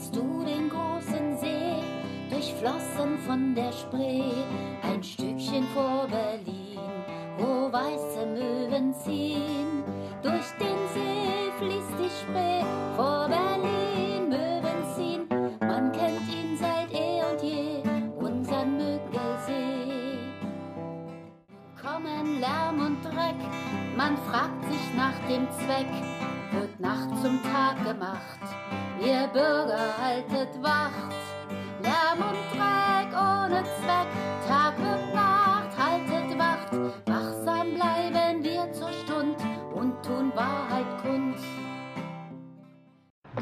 kennst du den großen See, durchflossen von der Spree, ein Stückchen vor Berlin, wo weiße Möwen ziehen. Durch den See fließt die Spree, vor Berlin Möwen ziehen. Man kennt ihn seit eh und je, unseren Müggelsee. Kommen Lärm und Dreck, man fragt sich nach dem Zweck, wird Nacht zum Tag gemacht. Ihr Bürger haltet Wacht, Lärm und Dreck ohne Zweck, Tag und Nacht haltet Wacht, wachsam bleiben wir zur Stund und tun Wahrheit kund.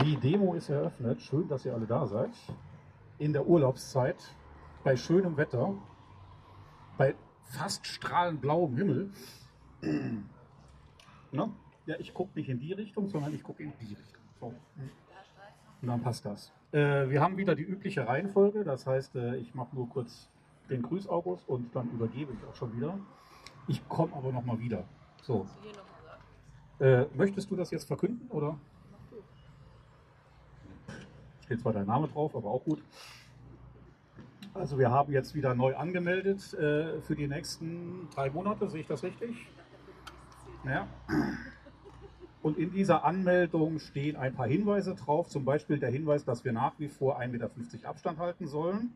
Die Demo ist eröffnet. Schön, dass ihr alle da seid. In der Urlaubszeit, bei schönem Wetter, bei fast strahlend blauem Himmel. Ne? Ja, ich gucke nicht in die Richtung, sondern ich gucke in die Richtung. So. Und dann passt das. Äh, wir haben wieder die übliche Reihenfolge. Das heißt, äh, ich mache nur kurz den Grüß August und dann übergebe ich auch schon wieder. Ich komme aber noch mal wieder. So. Äh, möchtest du das jetzt verkünden oder? Steht zwar dein Name drauf, aber auch gut. Also wir haben jetzt wieder neu angemeldet für die nächsten drei Monate, sehe ich das richtig? Ja. Und in dieser Anmeldung stehen ein paar Hinweise drauf, zum Beispiel der Hinweis, dass wir nach wie vor 1,50 Meter Abstand halten sollen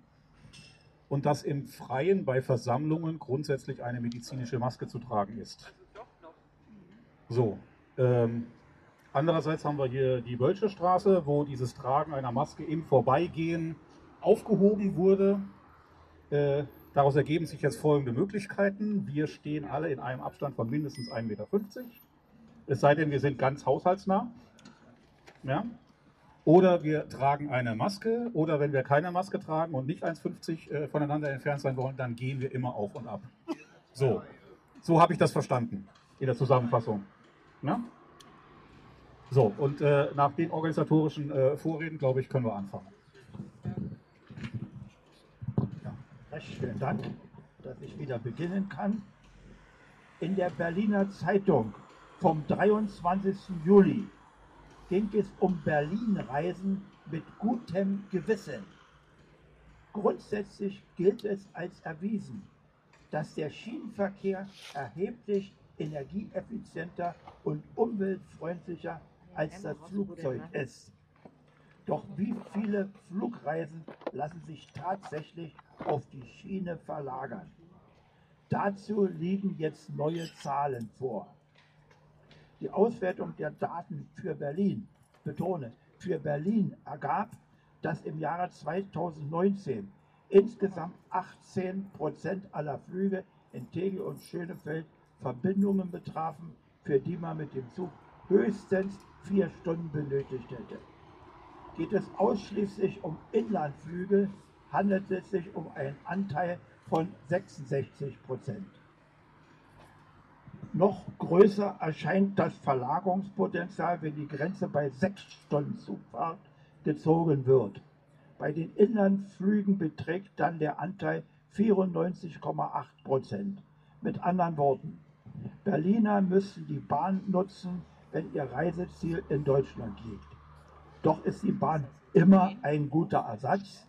und dass im Freien bei Versammlungen grundsätzlich eine medizinische Maske zu tragen ist. So, ähm, andererseits haben wir hier die Wölsche Straße, wo dieses Tragen einer Maske im Vorbeigehen aufgehoben wurde. Äh, daraus ergeben sich jetzt folgende Möglichkeiten. Wir stehen alle in einem Abstand von mindestens 1,50 Meter. Es sei denn, wir sind ganz haushaltsnah. Ja? Oder wir tragen eine Maske. Oder wenn wir keine Maske tragen und nicht 1,50 äh, voneinander entfernt sein wollen, dann gehen wir immer auf und ab. So, so habe ich das verstanden in der Zusammenfassung. Ja? So, und äh, nach den organisatorischen äh, Vorreden, glaube ich, können wir anfangen. Ja, recht vielen Dank, dass ich wieder beginnen kann. In der Berliner Zeitung vom 23. Juli ging es um Berlin-Reisen mit gutem Gewissen. Grundsätzlich gilt es als erwiesen, dass der Schienenverkehr erheblich energieeffizienter und umweltfreundlicher als das Flugzeug ist. Doch wie viele Flugreisen lassen sich tatsächlich auf die Schiene verlagern? Dazu liegen jetzt neue Zahlen vor. Die Auswertung der Daten für Berlin, betone, für Berlin ergab, dass im Jahre 2019 insgesamt 18 Prozent aller Flüge in Tegel und Schönefeld Verbindungen betrafen, für die man mit dem Zug höchstens vier Stunden benötigt hätte. Geht es ausschließlich um Inlandflüge, handelt es sich um einen Anteil von 66 Prozent. Noch größer erscheint das Verlagerungspotenzial, wenn die Grenze bei sechs Stunden Zugfahrt gezogen wird. Bei den Inlandflügen beträgt dann der Anteil 94,8 Prozent. Mit anderen Worten, Berliner müssen die Bahn nutzen, wenn ihr Reiseziel in Deutschland liegt. Doch ist die Bahn immer ein guter Ersatz.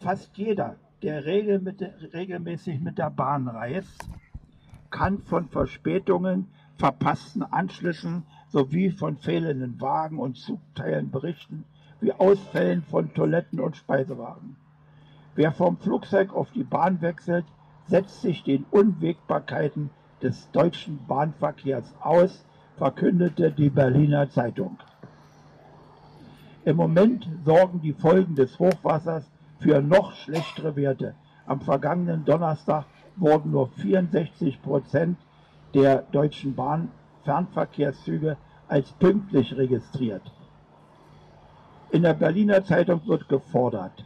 Fast jeder, der regelmäßig mit der Bahn reist, kann von Verspätungen, verpassten Anschlüssen sowie von fehlenden Wagen und Zugteilen berichten, wie Ausfällen von Toiletten und Speisewagen. Wer vom Flugzeug auf die Bahn wechselt, setzt sich den Unwägbarkeiten des deutschen Bahnverkehrs aus, verkündete die Berliner Zeitung. Im Moment sorgen die Folgen des Hochwassers für noch schlechtere Werte. Am vergangenen Donnerstag wurden nur 64 Prozent der Deutschen Bahn Fernverkehrszüge als pünktlich registriert. In der Berliner Zeitung wird gefordert,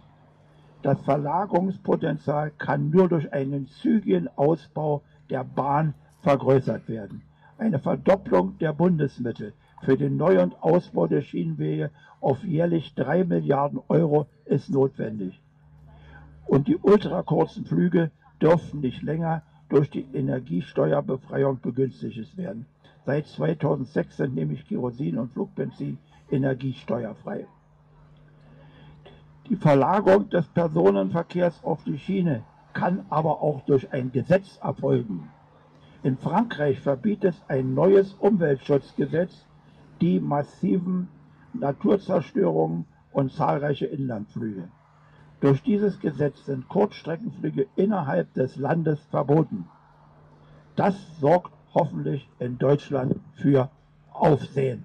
das Verlagerungspotenzial kann nur durch einen zügigen Ausbau der Bahn vergrößert werden. Eine Verdopplung der Bundesmittel für den Neu- und Ausbau der Schienenwege auf jährlich drei Milliarden Euro ist notwendig. Und die ultrakurzen Flüge dürfen nicht länger durch die Energiesteuerbefreiung begünstigt werden. Seit 2006 sind nämlich Kerosin und Flugbenzin energiesteuerfrei. Die Verlagerung des Personenverkehrs auf die Schiene kann aber auch durch ein Gesetz erfolgen. In Frankreich verbietet ein neues Umweltschutzgesetz die massiven Naturzerstörungen und zahlreiche Inlandflüge. Durch dieses Gesetz sind Kurzstreckenflüge innerhalb des Landes verboten. Das sorgt hoffentlich in Deutschland für Aufsehen.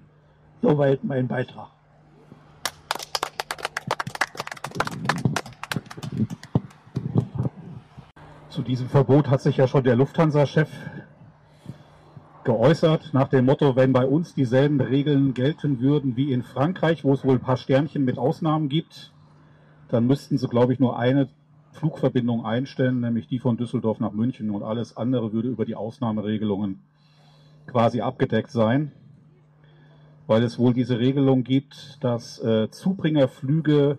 Soweit mein Beitrag. Zu diesem Verbot hat sich ja schon der Lufthansa-Chef geäußert, nach dem Motto, wenn bei uns dieselben Regeln gelten würden wie in Frankreich, wo es wohl ein paar Sternchen mit Ausnahmen gibt, dann müssten sie, glaube ich, nur eine Flugverbindung einstellen, nämlich die von Düsseldorf nach München und alles andere würde über die Ausnahmeregelungen quasi abgedeckt sein, weil es wohl diese Regelung gibt, dass äh, Zubringerflüge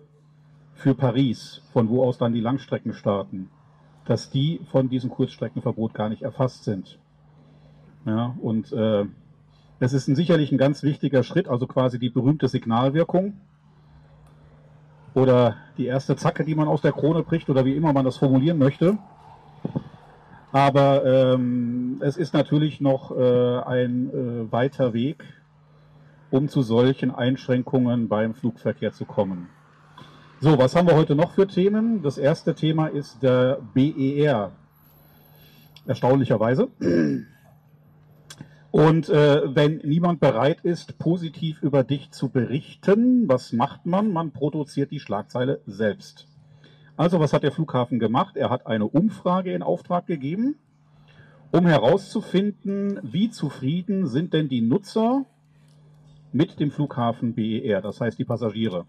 für Paris, von wo aus dann die Langstrecken starten, dass die von diesem Kurzstreckenverbot gar nicht erfasst sind. Ja, und äh, es ist ein, sicherlich ein ganz wichtiger Schritt, also quasi die berühmte Signalwirkung oder die erste Zacke, die man aus der Krone bricht oder wie immer man das formulieren möchte. Aber ähm, es ist natürlich noch äh, ein äh, weiter Weg, um zu solchen Einschränkungen beim Flugverkehr zu kommen. So, was haben wir heute noch für Themen? Das erste Thema ist der BER. Erstaunlicherweise. Und äh, wenn niemand bereit ist, positiv über dich zu berichten, was macht man? Man produziert die Schlagzeile selbst. Also was hat der Flughafen gemacht? Er hat eine Umfrage in Auftrag gegeben, um herauszufinden, wie zufrieden sind denn die Nutzer mit dem Flughafen BER, das heißt die Passagiere.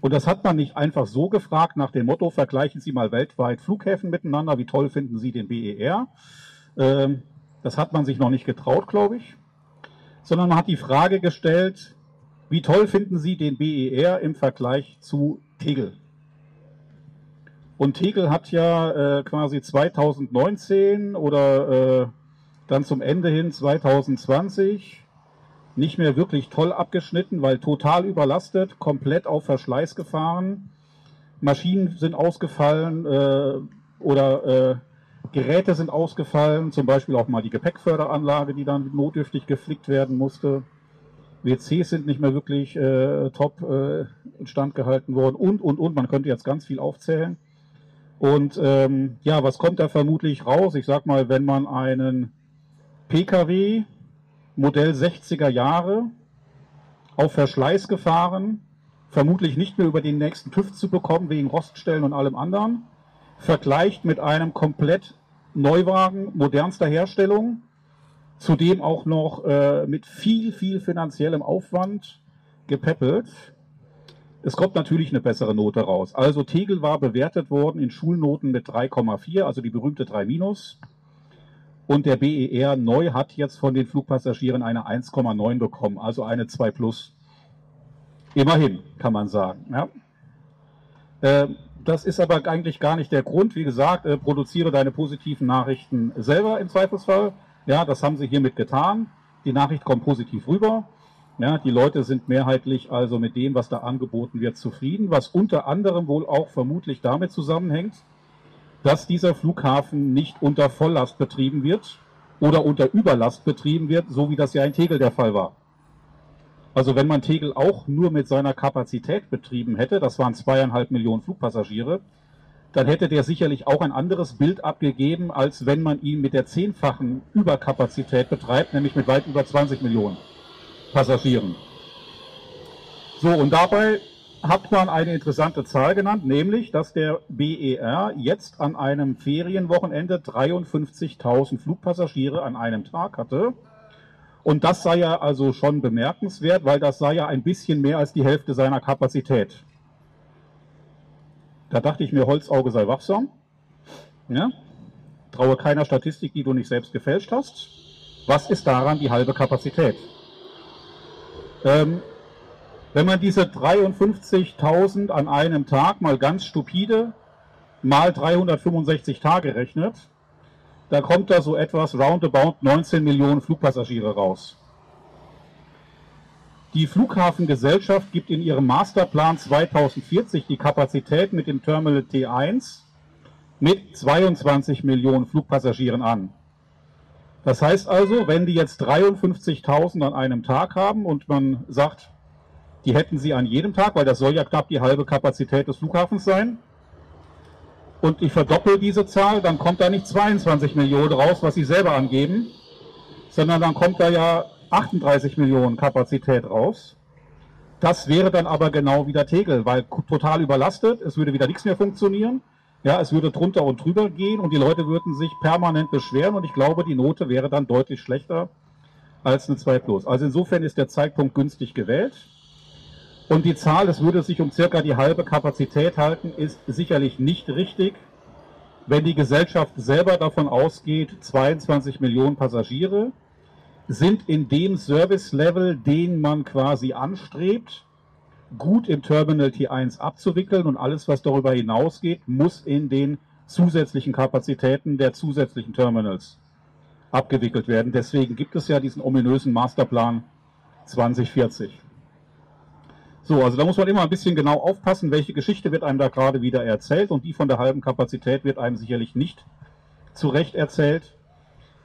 Und das hat man nicht einfach so gefragt nach dem Motto, vergleichen Sie mal weltweit Flughäfen miteinander, wie toll finden Sie den BER. Ähm, das hat man sich noch nicht getraut, glaube ich. Sondern man hat die Frage gestellt, wie toll finden Sie den BER im Vergleich zu Tegel? Und Tegel hat ja äh, quasi 2019 oder äh, dann zum Ende hin 2020 nicht mehr wirklich toll abgeschnitten, weil total überlastet, komplett auf Verschleiß gefahren. Maschinen sind ausgefallen äh, oder äh, Geräte sind ausgefallen, zum Beispiel auch mal die Gepäckförderanlage, die dann notdürftig geflickt werden musste. WCs sind nicht mehr wirklich äh, top äh, instand gehalten worden und, und, und. Man könnte jetzt ganz viel aufzählen. Und ähm, ja, was kommt da vermutlich raus? Ich sag mal, wenn man einen PKW Modell 60er Jahre auf Verschleiß gefahren, vermutlich nicht mehr über den nächsten TÜV zu bekommen, wegen Roststellen und allem anderen, vergleicht mit einem komplett Neuwagen modernster Herstellung, zudem auch noch äh, mit viel, viel finanziellem Aufwand gepäppelt. Es kommt natürlich eine bessere Note raus. Also Tegel war bewertet worden in Schulnoten mit 3,4, also die berühmte 3 minus. Und der BER neu hat jetzt von den Flugpassagieren eine 1,9 bekommen, also eine 2 plus. Immerhin, kann man sagen. Ja. Äh, das ist aber eigentlich gar nicht der Grund. Wie gesagt, äh, produziere deine positiven Nachrichten selber im Zweifelsfall. Ja, das haben sie hiermit getan. Die Nachricht kommt positiv rüber. Ja, die Leute sind mehrheitlich also mit dem, was da angeboten wird, zufrieden, was unter anderem wohl auch vermutlich damit zusammenhängt, dass dieser Flughafen nicht unter Volllast betrieben wird oder unter Überlast betrieben wird, so wie das ja in Tegel der Fall war. Also wenn man Tegel auch nur mit seiner Kapazität betrieben hätte, das waren zweieinhalb Millionen Flugpassagiere, dann hätte der sicherlich auch ein anderes Bild abgegeben, als wenn man ihn mit der zehnfachen Überkapazität betreibt, nämlich mit weit über 20 Millionen Passagieren. So, und dabei hat man eine interessante Zahl genannt, nämlich, dass der BER jetzt an einem Ferienwochenende 53.000 Flugpassagiere an einem Tag hatte. Und das sei ja also schon bemerkenswert, weil das sei ja ein bisschen mehr als die Hälfte seiner Kapazität. Da dachte ich mir, Holzauge sei wachsam. Ja? Traue keiner Statistik, die du nicht selbst gefälscht hast. Was ist daran die halbe Kapazität? Ähm, wenn man diese 53.000 an einem Tag mal ganz stupide mal 365 Tage rechnet, da kommt da so etwas roundabout 19 Millionen Flugpassagiere raus. Die Flughafengesellschaft gibt in ihrem Masterplan 2040 die Kapazität mit dem Terminal T1 mit 22 Millionen Flugpassagieren an. Das heißt also, wenn die jetzt 53.000 an einem Tag haben und man sagt, die hätten sie an jedem Tag, weil das soll ja knapp die halbe Kapazität des Flughafens sein, und ich verdoppel diese Zahl, dann kommt da nicht 22 Millionen raus, was sie selber angeben, sondern dann kommt da ja 38 Millionen Kapazität raus. Das wäre dann aber genau wieder Tegel, weil total überlastet, es würde wieder nichts mehr funktionieren. Ja, es würde drunter und drüber gehen und die Leute würden sich permanent beschweren und ich glaube, die Note wäre dann deutlich schlechter als eine 2 Plus. Also insofern ist der Zeitpunkt günstig gewählt. Und die Zahl, es würde sich um circa die halbe Kapazität halten, ist sicherlich nicht richtig. Wenn die Gesellschaft selber davon ausgeht, 22 Millionen Passagiere sind in dem Service-Level, den man quasi anstrebt, gut im Terminal T1 abzuwickeln und alles, was darüber hinausgeht, muss in den zusätzlichen Kapazitäten der zusätzlichen Terminals abgewickelt werden. Deswegen gibt es ja diesen ominösen Masterplan 2040. So, also da muss man immer ein bisschen genau aufpassen, welche Geschichte wird einem da gerade wieder erzählt und die von der halben Kapazität wird einem sicherlich nicht zurecht erzählt.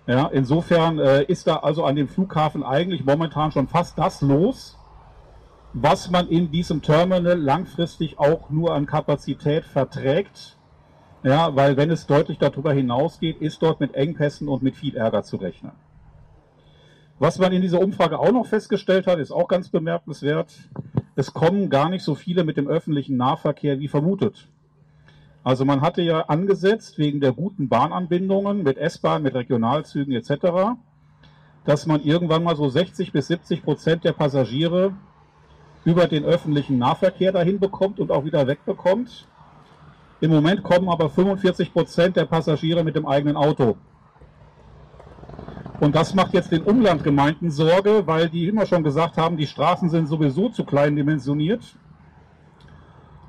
Ja, insofern äh, ist da also an dem Flughafen eigentlich momentan schon fast das los, was man in diesem Terminal langfristig auch nur an Kapazität verträgt. Ja, weil wenn es deutlich darüber hinausgeht, ist dort mit Engpässen und mit viel Ärger zu rechnen. Was man in dieser Umfrage auch noch festgestellt hat, ist auch ganz bemerkenswert es kommen gar nicht so viele mit dem öffentlichen Nahverkehr wie vermutet. Also man hatte ja angesetzt, wegen der guten Bahnanbindungen mit S-Bahn, mit Regionalzügen etc., dass man irgendwann mal so 60 bis 70 Prozent der Passagiere über den öffentlichen Nahverkehr dahin bekommt und auch wieder wegbekommt. Im Moment kommen aber 45 Prozent der Passagiere mit dem eigenen Auto. Und das macht jetzt den Umlandgemeinden Sorge, weil die immer schon gesagt haben, die Straßen sind sowieso zu klein dimensioniert.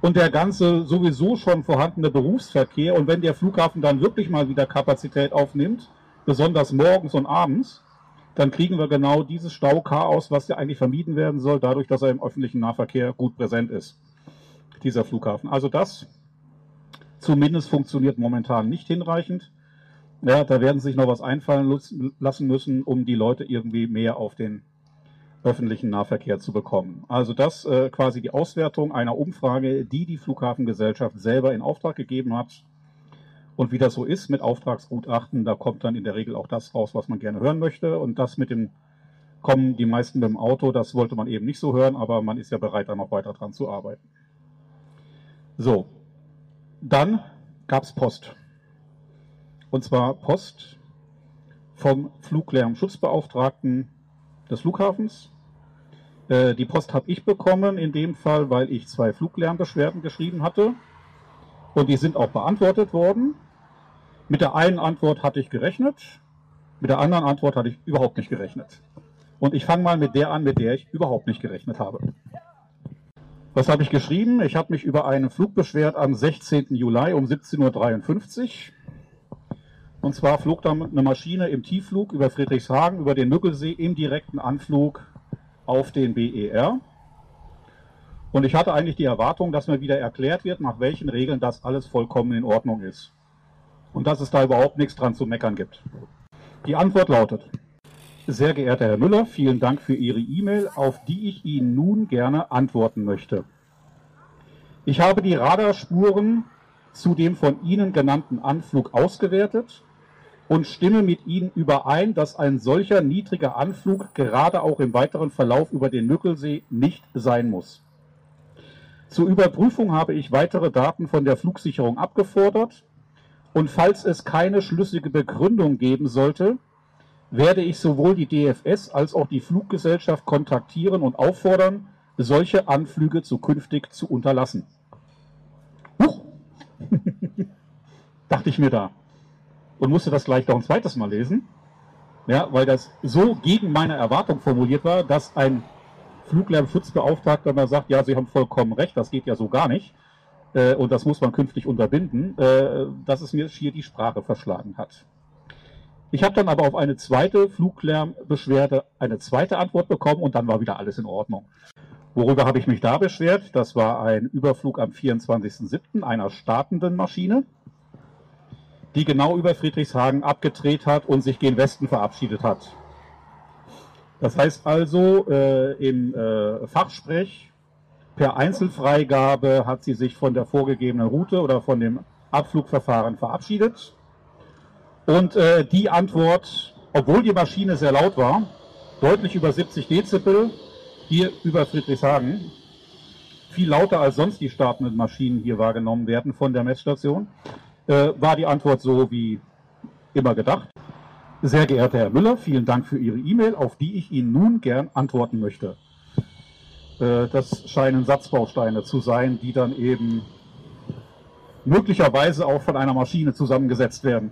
Und der ganze sowieso schon vorhandene Berufsverkehr und wenn der Flughafen dann wirklich mal wieder Kapazität aufnimmt, besonders morgens und abends, dann kriegen wir genau dieses Stauchaos, was ja eigentlich vermieden werden soll, dadurch, dass er im öffentlichen Nahverkehr gut präsent ist, dieser Flughafen. Also das zumindest funktioniert momentan nicht hinreichend. Ja, da werden sich noch was einfallen lassen müssen, um die Leute irgendwie mehr auf den öffentlichen Nahverkehr zu bekommen. Also das äh, quasi die Auswertung einer Umfrage, die die Flughafengesellschaft selber in Auftrag gegeben hat. Und wie das so ist mit Auftragsgutachten, da kommt dann in der Regel auch das raus, was man gerne hören möchte. Und das mit dem kommen die meisten mit dem Auto, das wollte man eben nicht so hören, aber man ist ja bereit, da noch weiter dran zu arbeiten. So, dann gab es Post und zwar Post vom Fluglärmschutzbeauftragten des Flughafens. Äh, die Post habe ich bekommen, in dem Fall, weil ich zwei Fluglärmbeschwerden geschrieben hatte. Und die sind auch beantwortet worden. Mit der einen Antwort hatte ich gerechnet, mit der anderen Antwort hatte ich überhaupt nicht gerechnet. Und ich fange mal mit der an, mit der ich überhaupt nicht gerechnet habe. Was habe ich geschrieben? Ich habe mich über einen Flug beschwert am 16. Juli um 17.53 Uhr. Und zwar flog da eine Maschine im Tiefflug über Friedrichshagen, über den Müggelsee im direkten Anflug auf den BER. Und ich hatte eigentlich die Erwartung, dass mir wieder erklärt wird, nach welchen Regeln das alles vollkommen in Ordnung ist. Und dass es da überhaupt nichts dran zu meckern gibt. Die Antwort lautet, sehr geehrter Herr Müller, vielen Dank für Ihre E-Mail, auf die ich Ihnen nun gerne antworten möchte. Ich habe die Radarspuren zu dem von Ihnen genannten Anflug ausgewertet und stimme mit Ihnen überein, dass ein solcher niedriger Anflug gerade auch im weiteren Verlauf über den Mückelsee nicht sein muss. Zur Überprüfung habe ich weitere Daten von der Flugsicherung abgefordert und falls es keine schlüssige Begründung geben sollte, werde ich sowohl die DFS als auch die Fluggesellschaft kontaktieren und auffordern, solche Anflüge zukünftig zu unterlassen. Huch! Dachte ich mir da und musste das gleich noch ein zweites Mal lesen, ja, weil das so gegen meine Erwartung formuliert war, dass ein Fluglärmschutzbeauftragter mal sagt, ja, Sie haben vollkommen recht, das geht ja so gar nicht äh, und das muss man künftig unterbinden, äh, dass es mir schier die Sprache verschlagen hat. Ich habe dann aber auf eine zweite Fluglärmbeschwerde eine zweite Antwort bekommen und dann war wieder alles in Ordnung. Worüber habe ich mich da beschwert? Das war ein Überflug am 24.07. einer startenden Maschine, die genau über Friedrichshagen abgedreht hat und sich gen Westen verabschiedet hat. Das heißt also, äh, im äh, Fachsprech per Einzelfreigabe hat sie sich von der vorgegebenen Route oder von dem Abflugverfahren verabschiedet. Und äh, die Antwort, obwohl die Maschine sehr laut war, deutlich über 70 Dezibel, hier über Friedrichshagen, viel lauter als sonst die startenden Maschinen hier wahrgenommen werden von der Messstation, äh, war die Antwort so wie immer gedacht. Sehr geehrter Herr Müller, vielen Dank für Ihre E-Mail, auf die ich Ihnen nun gern antworten möchte. Äh, das scheinen Satzbausteine zu sein, die dann eben möglicherweise auch von einer Maschine zusammengesetzt werden.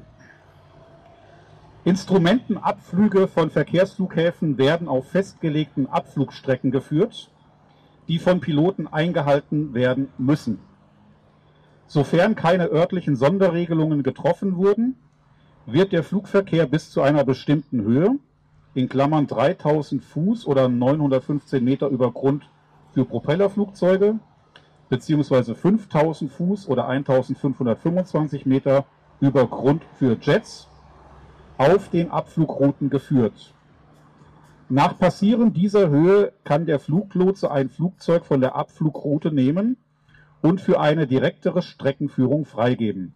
Instrumentenabflüge von Verkehrsflughäfen werden auf festgelegten Abflugstrecken geführt, die von Piloten eingehalten werden müssen. Sofern keine örtlichen Sonderregelungen getroffen wurden, wird der Flugverkehr bis zu einer bestimmten Höhe, in Klammern 3000 Fuß oder 915 Meter über Grund für Propellerflugzeuge, beziehungsweise 5000 Fuß oder 1525 Meter über Grund für Jets auf den Abflugrouten geführt. Nach Passieren dieser Höhe kann der Fluglotse ein Flugzeug von der Abflugroute nehmen und für eine direktere Streckenführung freigeben.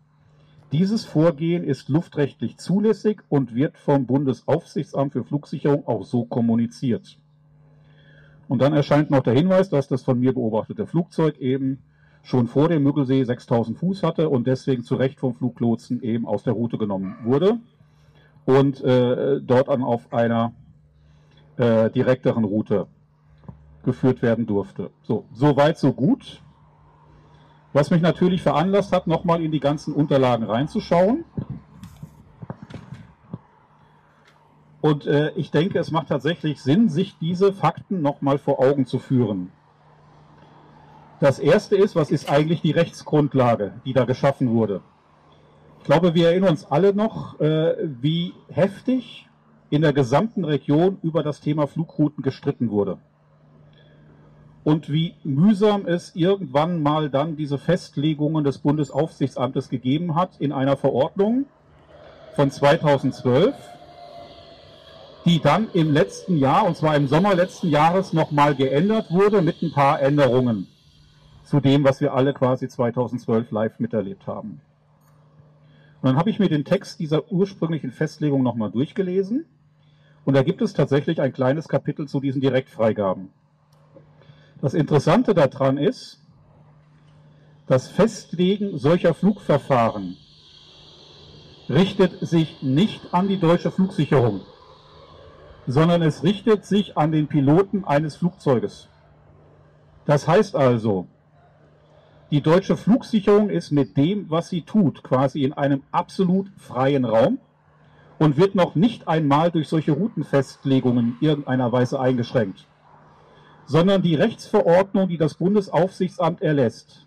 Dieses Vorgehen ist luftrechtlich zulässig und wird vom Bundesaufsichtsamt für Flugsicherung auch so kommuniziert. Und dann erscheint noch der Hinweis, dass das von mir beobachtete Flugzeug eben schon vor dem Müggelsee 6000 Fuß hatte und deswegen zu Recht vom Fluglotsen eben aus der Route genommen wurde und äh, dort dann auf einer äh, direkteren Route geführt werden durfte. So, so weit, so gut. Was mich natürlich veranlasst hat, nochmal in die ganzen Unterlagen reinzuschauen. Und äh, ich denke, es macht tatsächlich Sinn, sich diese Fakten nochmal vor Augen zu führen. Das erste ist, was ist eigentlich die Rechtsgrundlage, die da geschaffen wurde? Ich glaube, wir erinnern uns alle noch, äh, wie heftig in der gesamten Region über das Thema Flugrouten gestritten wurde. Und wie mühsam es irgendwann mal dann diese Festlegungen des Bundesaufsichtsamtes gegeben hat in einer Verordnung von 2012, die dann im letzten Jahr, und zwar im Sommer letzten Jahres, nochmal geändert wurde mit ein paar Änderungen zu dem, was wir alle quasi 2012 live miterlebt haben. Und dann habe ich mir den Text dieser ursprünglichen Festlegung nochmal durchgelesen. Und da gibt es tatsächlich ein kleines Kapitel zu diesen Direktfreigaben. Das Interessante daran ist, das Festlegen solcher Flugverfahren richtet sich nicht an die deutsche Flugsicherung, sondern es richtet sich an den Piloten eines Flugzeuges. Das heißt also, die deutsche Flugsicherung ist mit dem, was sie tut, quasi in einem absolut freien Raum und wird noch nicht einmal durch solche Routenfestlegungen irgendeiner Weise eingeschränkt, sondern die Rechtsverordnung, die das Bundesaufsichtsamt erlässt,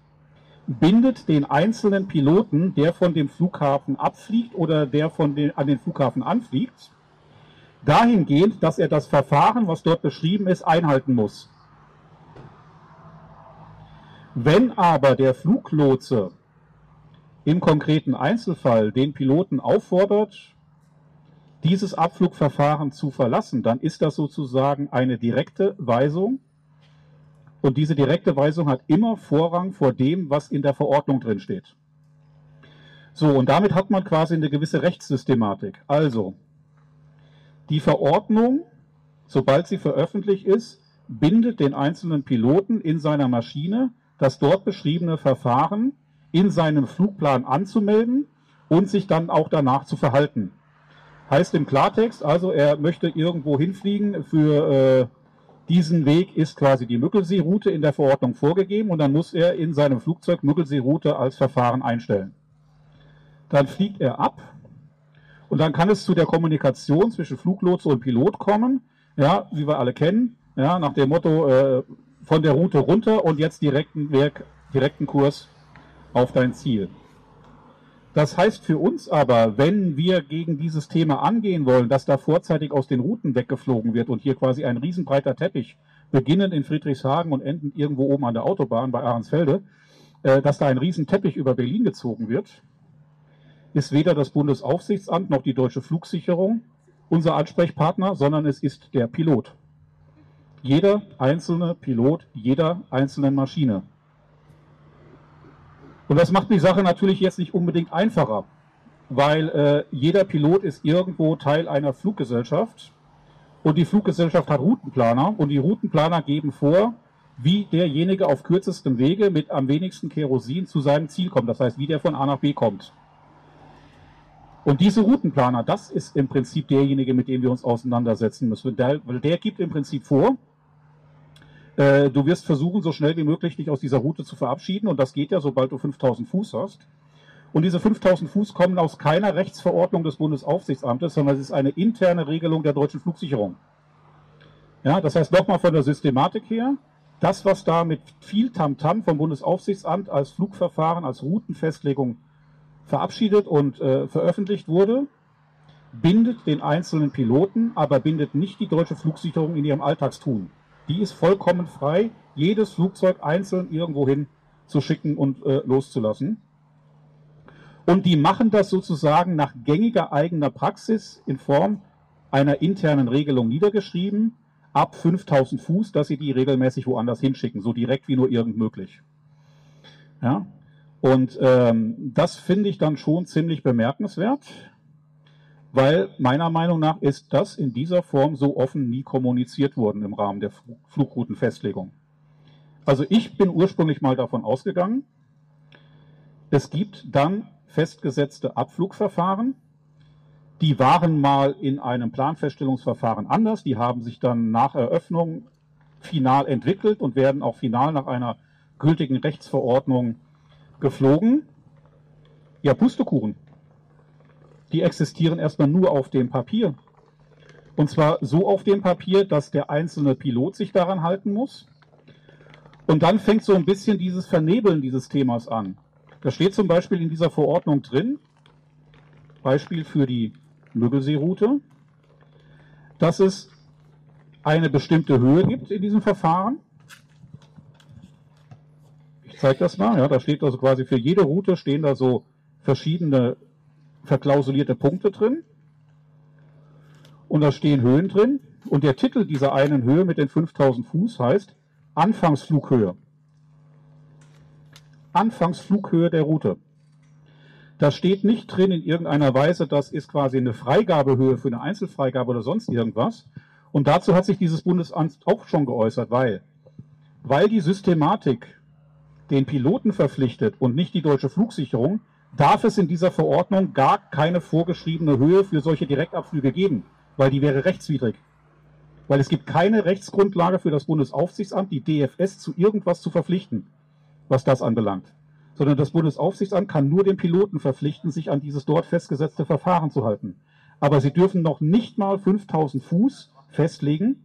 bindet den einzelnen Piloten, der von dem Flughafen abfliegt oder der von den, an den Flughafen anfliegt, dahingehend, dass er das Verfahren, was dort beschrieben ist, einhalten muss. Wenn aber der Fluglotse im konkreten Einzelfall den Piloten auffordert, dieses Abflugverfahren zu verlassen, dann ist das sozusagen eine direkte Weisung. Und diese direkte Weisung hat immer Vorrang vor dem, was in der Verordnung drin steht. So, und damit hat man quasi eine gewisse Rechtssystematik. Also, die Verordnung, sobald sie veröffentlicht ist, bindet den einzelnen Piloten in seiner Maschine das dort beschriebene Verfahren in seinem Flugplan anzumelden und sich dann auch danach zu verhalten. Heißt im Klartext also, er möchte irgendwo hinfliegen. Für äh, diesen Weg ist quasi die Müggelsee-Route in der Verordnung vorgegeben und dann muss er in seinem Flugzeug Müggelsee-Route als Verfahren einstellen. Dann fliegt er ab und dann kann es zu der Kommunikation zwischen Fluglotse und Pilot kommen. Ja, wie wir alle kennen. Ja, nach dem Motto, äh, von der Route runter und jetzt direkten direkten Kurs auf dein Ziel. Das heißt für uns aber, wenn wir gegen dieses Thema angehen wollen, dass da vorzeitig aus den Routen weggeflogen wird und hier quasi ein riesenbreiter Teppich, beginnend in Friedrichshagen und endend irgendwo oben an der Autobahn bei Ahrensfelde, äh, dass da ein Riesenteppich über Berlin gezogen wird, ist weder das Bundesaufsichtsamt noch die deutsche Flugsicherung unser Ansprechpartner, sondern es ist der Pilot. Jeder einzelne Pilot jeder einzelnen Maschine. Und das macht die Sache natürlich jetzt nicht unbedingt einfacher, weil äh, jeder Pilot ist irgendwo Teil einer Fluggesellschaft und die Fluggesellschaft hat Routenplaner und die Routenplaner geben vor, wie derjenige auf kürzestem Wege mit am wenigsten Kerosin zu seinem Ziel kommt, das heißt, wie der von A nach B kommt. Und diese Routenplaner, das ist im Prinzip derjenige, mit dem wir uns auseinandersetzen müssen. Der, weil der gibt im Prinzip vor, äh, du wirst versuchen, so schnell wie möglich dich aus dieser Route zu verabschieden. Und das geht ja, sobald du 5000 Fuß hast. Und diese 5000 Fuß kommen aus keiner Rechtsverordnung des Bundesaufsichtsamtes, sondern es ist eine interne Regelung der deutschen Flugsicherung. Ja, das heißt nochmal von der Systematik her, das, was da mit viel Tamtam -Tam vom Bundesaufsichtsamt als Flugverfahren, als Routenfestlegung verabschiedet und äh, veröffentlicht wurde, bindet den einzelnen Piloten, aber bindet nicht die deutsche Flugsicherung in ihrem Alltagstun die ist vollkommen frei, jedes Flugzeug einzeln irgendwohin zu schicken und äh, loszulassen. Und die machen das sozusagen nach gängiger eigener Praxis in Form einer internen Regelung niedergeschrieben, ab 5000 Fuß, dass sie die regelmäßig woanders hinschicken, so direkt wie nur irgend möglich. Ja? Und ähm, das finde ich dann schon ziemlich bemerkenswert weil meiner Meinung nach ist das in dieser Form so offen nie kommuniziert worden im Rahmen der Flugroutenfestlegung. Also ich bin ursprünglich mal davon ausgegangen, es gibt dann festgesetzte Abflugverfahren, die waren mal in einem Planfeststellungsverfahren anders, die haben sich dann nach Eröffnung final entwickelt und werden auch final nach einer gültigen Rechtsverordnung geflogen. Ja, Pustekuchen die existieren erstmal nur auf dem Papier. Und zwar so auf dem Papier, dass der einzelne Pilot sich daran halten muss. Und dann fängt so ein bisschen dieses Vernebeln dieses Themas an. Da steht zum Beispiel in dieser Verordnung drin, Beispiel für die Müggelseeroute, dass es eine bestimmte Höhe gibt in diesem Verfahren. Ich zeige das mal. Ja, da steht also quasi für jede Route stehen da so verschiedene verklausulierte Punkte drin. Und da stehen Höhen drin. Und der Titel dieser einen Höhe mit den 5000 Fuß heißt Anfangsflughöhe. Anfangsflughöhe der Route. Da steht nicht drin in irgendeiner Weise, das ist quasi eine Freigabehöhe für eine Einzelfreigabe oder sonst irgendwas. Und dazu hat sich dieses Bundesamt auch schon geäußert, weil, weil die Systematik den Piloten verpflichtet und nicht die deutsche Flugsicherung, darf es in dieser Verordnung gar keine vorgeschriebene Höhe für solche Direktabflüge geben, weil die wäre rechtswidrig. Weil es gibt keine Rechtsgrundlage für das Bundesaufsichtsamt, die DFS zu irgendwas zu verpflichten, was das anbelangt. Sondern das Bundesaufsichtsamt kann nur den Piloten verpflichten, sich an dieses dort festgesetzte Verfahren zu halten. Aber sie dürfen noch nicht mal 5000 Fuß festlegen,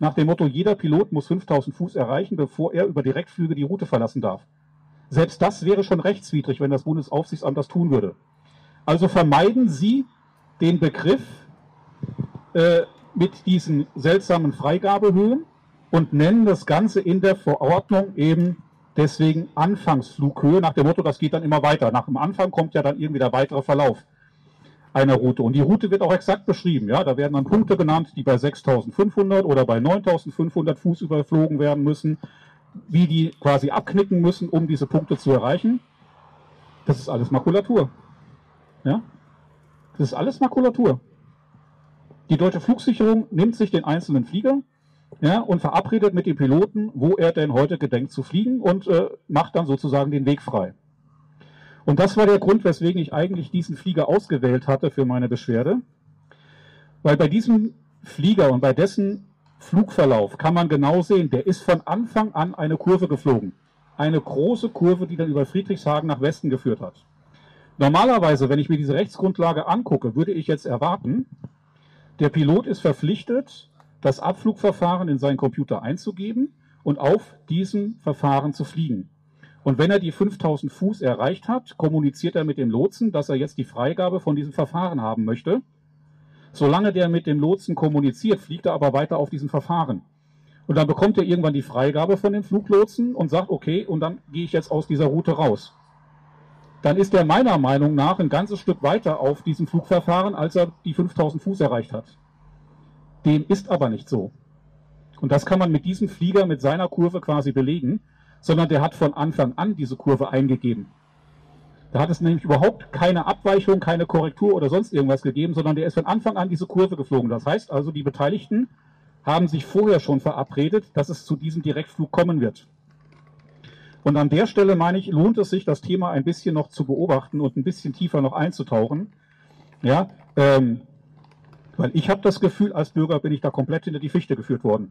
nach dem Motto, jeder Pilot muss 5000 Fuß erreichen, bevor er über Direktflüge die Route verlassen darf. Selbst das wäre schon rechtswidrig, wenn das Bundesaufsichtsamt das tun würde. Also vermeiden Sie den Begriff äh, mit diesen seltsamen Freigabehöhen und nennen das Ganze in der Verordnung eben deswegen Anfangsflughöhe, nach dem Motto, das geht dann immer weiter. Nach dem Anfang kommt ja dann irgendwie der weitere Verlauf einer Route. Und die Route wird auch exakt beschrieben. Ja? Da werden dann Punkte genannt, die bei 6500 oder bei 9500 Fuß überflogen werden müssen wie die quasi abknicken müssen, um diese Punkte zu erreichen. Das ist alles Makulatur. Ja? Das ist alles Makulatur. Die deutsche Flugsicherung nimmt sich den einzelnen Flieger ja, und verabredet mit dem Piloten, wo er denn heute gedenkt zu fliegen und äh, macht dann sozusagen den Weg frei. Und das war der Grund, weswegen ich eigentlich diesen Flieger ausgewählt hatte für meine Beschwerde. Weil bei diesem Flieger und bei dessen Flugverlauf kann man genau sehen, der ist von Anfang an eine Kurve geflogen. Eine große Kurve, die dann über Friedrichshagen nach Westen geführt hat. Normalerweise, wenn ich mir diese Rechtsgrundlage angucke, würde ich jetzt erwarten, der Pilot ist verpflichtet, das Abflugverfahren in seinen Computer einzugeben und auf diesem Verfahren zu fliegen. Und wenn er die 5000 Fuß erreicht hat, kommuniziert er mit dem Lotsen, dass er jetzt die Freigabe von diesem Verfahren haben möchte. Solange der mit dem Lotsen kommuniziert, fliegt er aber weiter auf diesem Verfahren. Und dann bekommt er irgendwann die Freigabe von dem Fluglotsen und sagt, okay, und dann gehe ich jetzt aus dieser Route raus. Dann ist er meiner Meinung nach ein ganzes Stück weiter auf diesem Flugverfahren, als er die 5000 Fuß erreicht hat. Dem ist aber nicht so. Und das kann man mit diesem Flieger mit seiner Kurve quasi belegen, sondern der hat von Anfang an diese Kurve eingegeben. Da hat es nämlich überhaupt keine Abweichung, keine Korrektur oder sonst irgendwas gegeben, sondern der ist von Anfang an diese Kurve geflogen. Das heißt also, die Beteiligten haben sich vorher schon verabredet, dass es zu diesem Direktflug kommen wird. Und an der Stelle meine ich, lohnt es sich, das Thema ein bisschen noch zu beobachten und ein bisschen tiefer noch einzutauchen. Ja, ähm, weil ich habe das Gefühl, als Bürger bin ich da komplett hinter die Fichte geführt worden.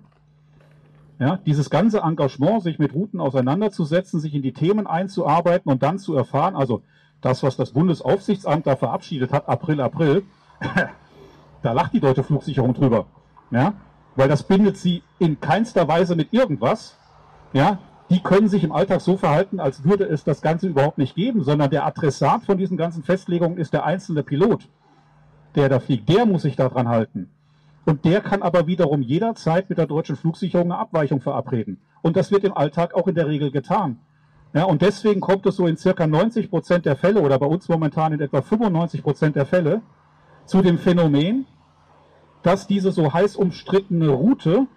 Ja, dieses ganze Engagement, sich mit Routen auseinanderzusetzen, sich in die Themen einzuarbeiten und dann zu erfahren, also das, was das Bundesaufsichtsamt da verabschiedet hat, April, April, da lacht die deutsche Flugsicherung drüber. Ja, weil das bindet sie in keinster Weise mit irgendwas. Ja, die können sich im Alltag so verhalten, als würde es das Ganze überhaupt nicht geben, sondern der Adressat von diesen ganzen Festlegungen ist der einzelne Pilot, der da fliegt. Der muss sich daran halten. Und der kann aber wiederum jederzeit mit der deutschen Flugsicherung eine Abweichung verabreden. Und das wird im Alltag auch in der Regel getan. Ja, und deswegen kommt es so in circa 90 Prozent der Fälle oder bei uns momentan in etwa 95 Prozent der Fälle zu dem Phänomen, dass diese so heiß umstrittene Route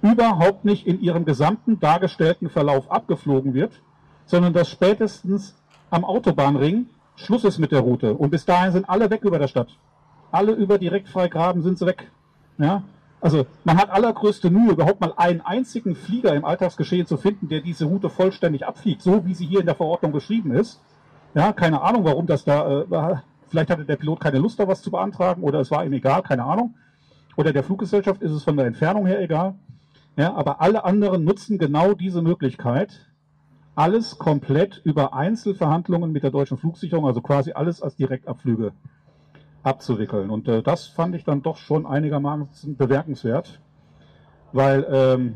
überhaupt nicht in ihrem gesamten dargestellten Verlauf abgeflogen wird, sondern dass spätestens am Autobahnring Schluss ist mit der Route. Und bis dahin sind alle weg über der Stadt alle über Direktfreigraben sind sie weg. Ja? Also man hat allergrößte Mühe, überhaupt mal einen einzigen Flieger im Alltagsgeschehen zu finden, der diese Route vollständig abfliegt, so wie sie hier in der Verordnung beschrieben ist. Ja, keine Ahnung, warum das da äh, war. Vielleicht hatte der Pilot keine Lust, da was zu beantragen oder es war ihm egal, keine Ahnung. Oder der Fluggesellschaft ist es von der Entfernung her egal. Ja, aber alle anderen nutzen genau diese Möglichkeit, alles komplett über Einzelverhandlungen mit der deutschen Flugsicherung, also quasi alles als Direktabflüge abzuwickeln. Und äh, das fand ich dann doch schon einigermaßen bemerkenswert, weil ähm,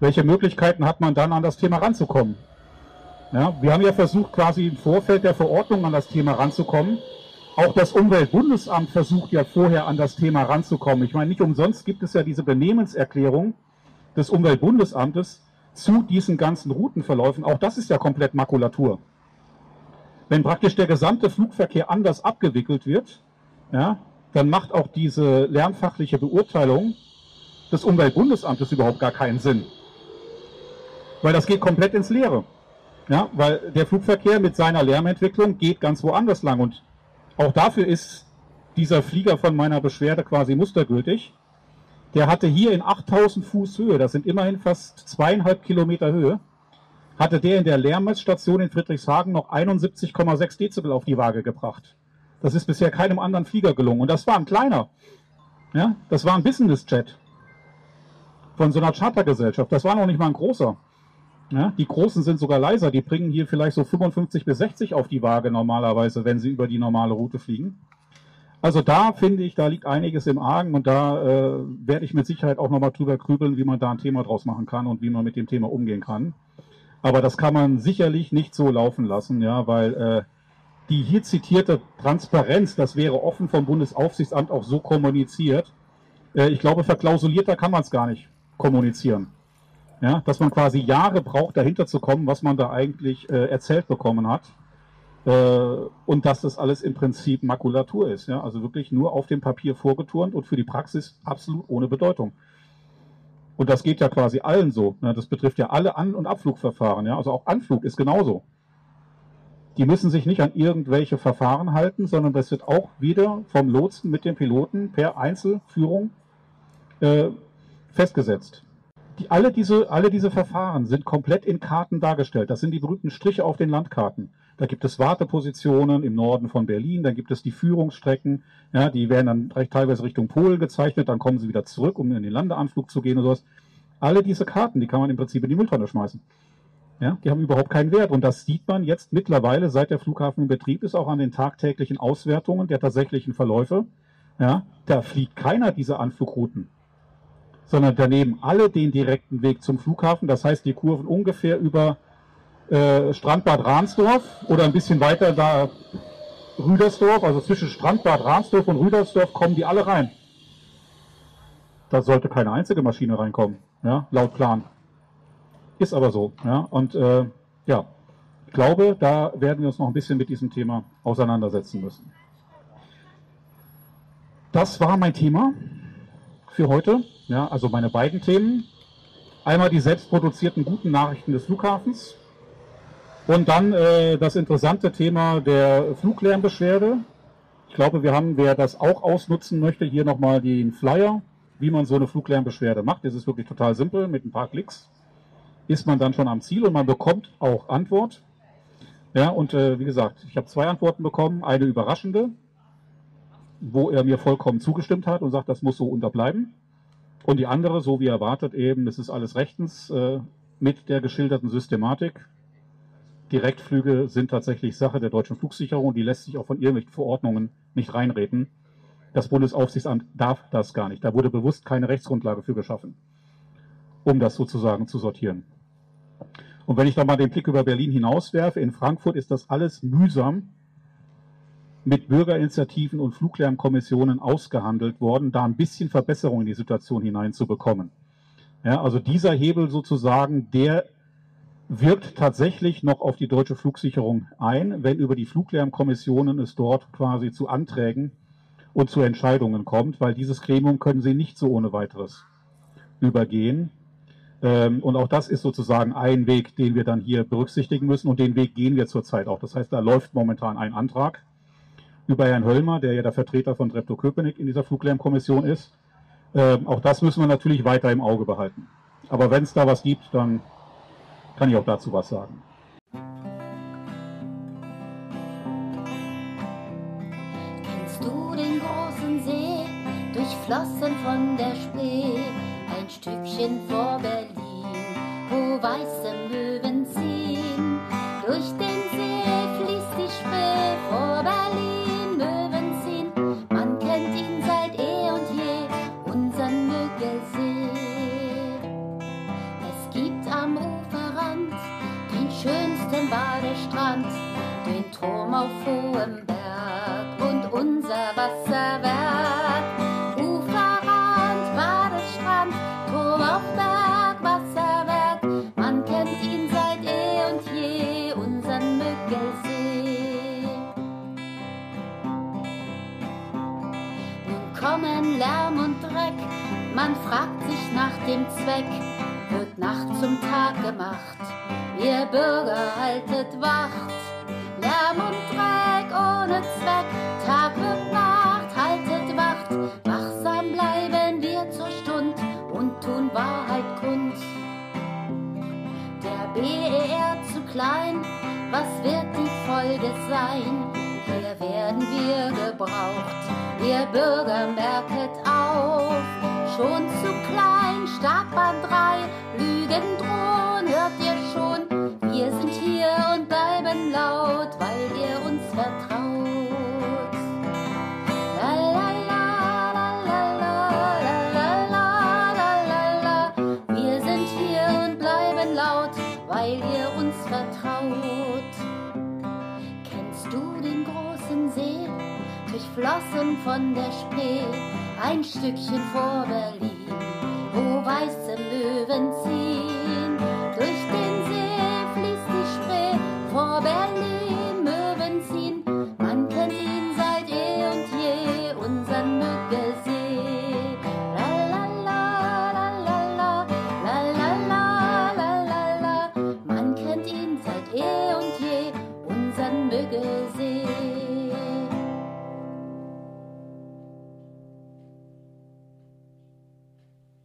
welche Möglichkeiten hat man dann an das Thema ranzukommen? Ja, wir haben ja versucht, quasi im Vorfeld der Verordnung an das Thema ranzukommen. Auch das Umweltbundesamt versucht ja vorher an das Thema ranzukommen. Ich meine, nicht umsonst gibt es ja diese Benehmenserklärung des Umweltbundesamtes zu diesen ganzen Routenverläufen. Auch das ist ja komplett Makulatur wenn praktisch der gesamte Flugverkehr anders abgewickelt wird, ja, dann macht auch diese lärmfachliche Beurteilung des Umweltbundesamtes überhaupt gar keinen Sinn. Weil das geht komplett ins Leere. Ja, weil der Flugverkehr mit seiner Lärmentwicklung geht ganz woanders lang. Und auch dafür ist dieser Flieger von meiner Beschwerde quasi mustergültig. Der hatte hier in 8000 Fuß Höhe, das sind immerhin fast zweieinhalb Kilometer Höhe, hatte der in der Lärmmessstation in Friedrichshagen noch 71,6 Dezibel auf die Waage gebracht. Das ist bisher keinem anderen Flieger gelungen. Und das war ein kleiner. Ja, das war ein Business-Jet von so einer Chartergesellschaft. Das war noch nicht mal ein großer. Ja, die großen sind sogar leiser. Die bringen hier vielleicht so 55 bis 60 auf die Waage normalerweise, wenn sie über die normale Route fliegen. Also da finde ich, da liegt einiges im Argen und da äh, werde ich mit Sicherheit auch nochmal drüber grübeln, wie man da ein Thema draus machen kann und wie man mit dem Thema umgehen kann. Aber das kann man sicherlich nicht so laufen lassen, ja, weil äh, die hier zitierte Transparenz, das wäre offen vom Bundesaufsichtsamt auch so kommuniziert. Äh, ich glaube, verklausulierter kann man es gar nicht kommunizieren. Ja, dass man quasi Jahre braucht, dahinter zu kommen, was man da eigentlich äh, erzählt bekommen hat. Äh, und dass das alles im Prinzip Makulatur ist. Ja? Also wirklich nur auf dem Papier vorgeturnt und für die Praxis absolut ohne Bedeutung. Und das geht ja quasi allen so. Ne? Das betrifft ja alle An- und Abflugverfahren. Ja? Also auch Anflug ist genauso. Die müssen sich nicht an irgendwelche Verfahren halten, sondern das wird auch wieder vom Lotsen mit dem Piloten per Einzelführung äh, festgesetzt. Die, alle, diese, alle diese Verfahren sind komplett in Karten dargestellt. Das sind die berühmten Striche auf den Landkarten. Da gibt es Wartepositionen im Norden von Berlin, dann gibt es die Führungsstrecken, ja, die werden dann recht teilweise Richtung Polen gezeichnet, dann kommen sie wieder zurück, um in den Landeanflug zu gehen und sowas. Alle diese Karten, die kann man im Prinzip in die Mülltonne schmeißen. Ja, die haben überhaupt keinen Wert. Und das sieht man jetzt mittlerweile, seit der Flughafen in Betrieb ist, auch an den tagtäglichen Auswertungen der tatsächlichen Verläufe. Ja, da fliegt keiner dieser Anflugrouten, sondern daneben alle den direkten Weg zum Flughafen. Das heißt, die Kurven ungefähr über äh, Strandbad Ransdorf oder ein bisschen weiter da Rüdersdorf, also zwischen Strandbad Ransdorf und Rüdersdorf kommen die alle rein. Da sollte keine einzige Maschine reinkommen, ja, laut Plan. Ist aber so, ja, und äh, ja, ich glaube, da werden wir uns noch ein bisschen mit diesem Thema auseinandersetzen müssen. Das war mein Thema für heute, ja, also meine beiden Themen. Einmal die selbstproduzierten guten Nachrichten des Flughafens und dann äh, das interessante Thema der Fluglärmbeschwerde. Ich glaube, wir haben, wer das auch ausnutzen möchte, hier nochmal den Flyer, wie man so eine Fluglärmbeschwerde macht. Das ist wirklich total simpel. Mit ein paar Klicks ist man dann schon am Ziel und man bekommt auch Antwort. Ja, und äh, wie gesagt, ich habe zwei Antworten bekommen. Eine überraschende, wo er mir vollkommen zugestimmt hat und sagt, das muss so unterbleiben. Und die andere, so wie erwartet eben, das ist alles rechtens äh, mit der geschilderten Systematik. Direktflüge sind tatsächlich Sache der deutschen Flugsicherung die lässt sich auch von irgendwelchen Verordnungen nicht reinreden. Das Bundesaufsichtsamt darf das gar nicht. Da wurde bewusst keine Rechtsgrundlage für geschaffen, um das sozusagen zu sortieren. Und wenn ich da mal den Blick über Berlin hinauswerfe, in Frankfurt ist das alles mühsam mit Bürgerinitiativen und Fluglärmkommissionen ausgehandelt worden, da ein bisschen Verbesserung in die Situation hineinzubekommen. Ja, also dieser Hebel sozusagen, der wirkt tatsächlich noch auf die deutsche Flugsicherung ein, wenn über die Fluglärmkommissionen es dort quasi zu Anträgen und zu Entscheidungen kommt, weil dieses Gremium können sie nicht so ohne weiteres übergehen. Ähm, und auch das ist sozusagen ein Weg, den wir dann hier berücksichtigen müssen und den Weg gehen wir zurzeit auch. Das heißt, da läuft momentan ein Antrag über Herrn Höllmer, der ja der Vertreter von Treptow-Köpenick in dieser Fluglärmkommission ist. Ähm, auch das müssen wir natürlich weiter im Auge behalten. Aber wenn es da was gibt, dann kann ich auch dazu was sagen. Kennst du den großen See, durchflossen von der Spree, ein Stückchen vor Berlin, wo weiße Möwen Bürger merket auf, schon zu klein, Startbahn 3, Lügen drohen, durchflossen von der Spree, ein Stückchen vor Berlin, wo weiße Möwen ziehen. Durch den vor Berlin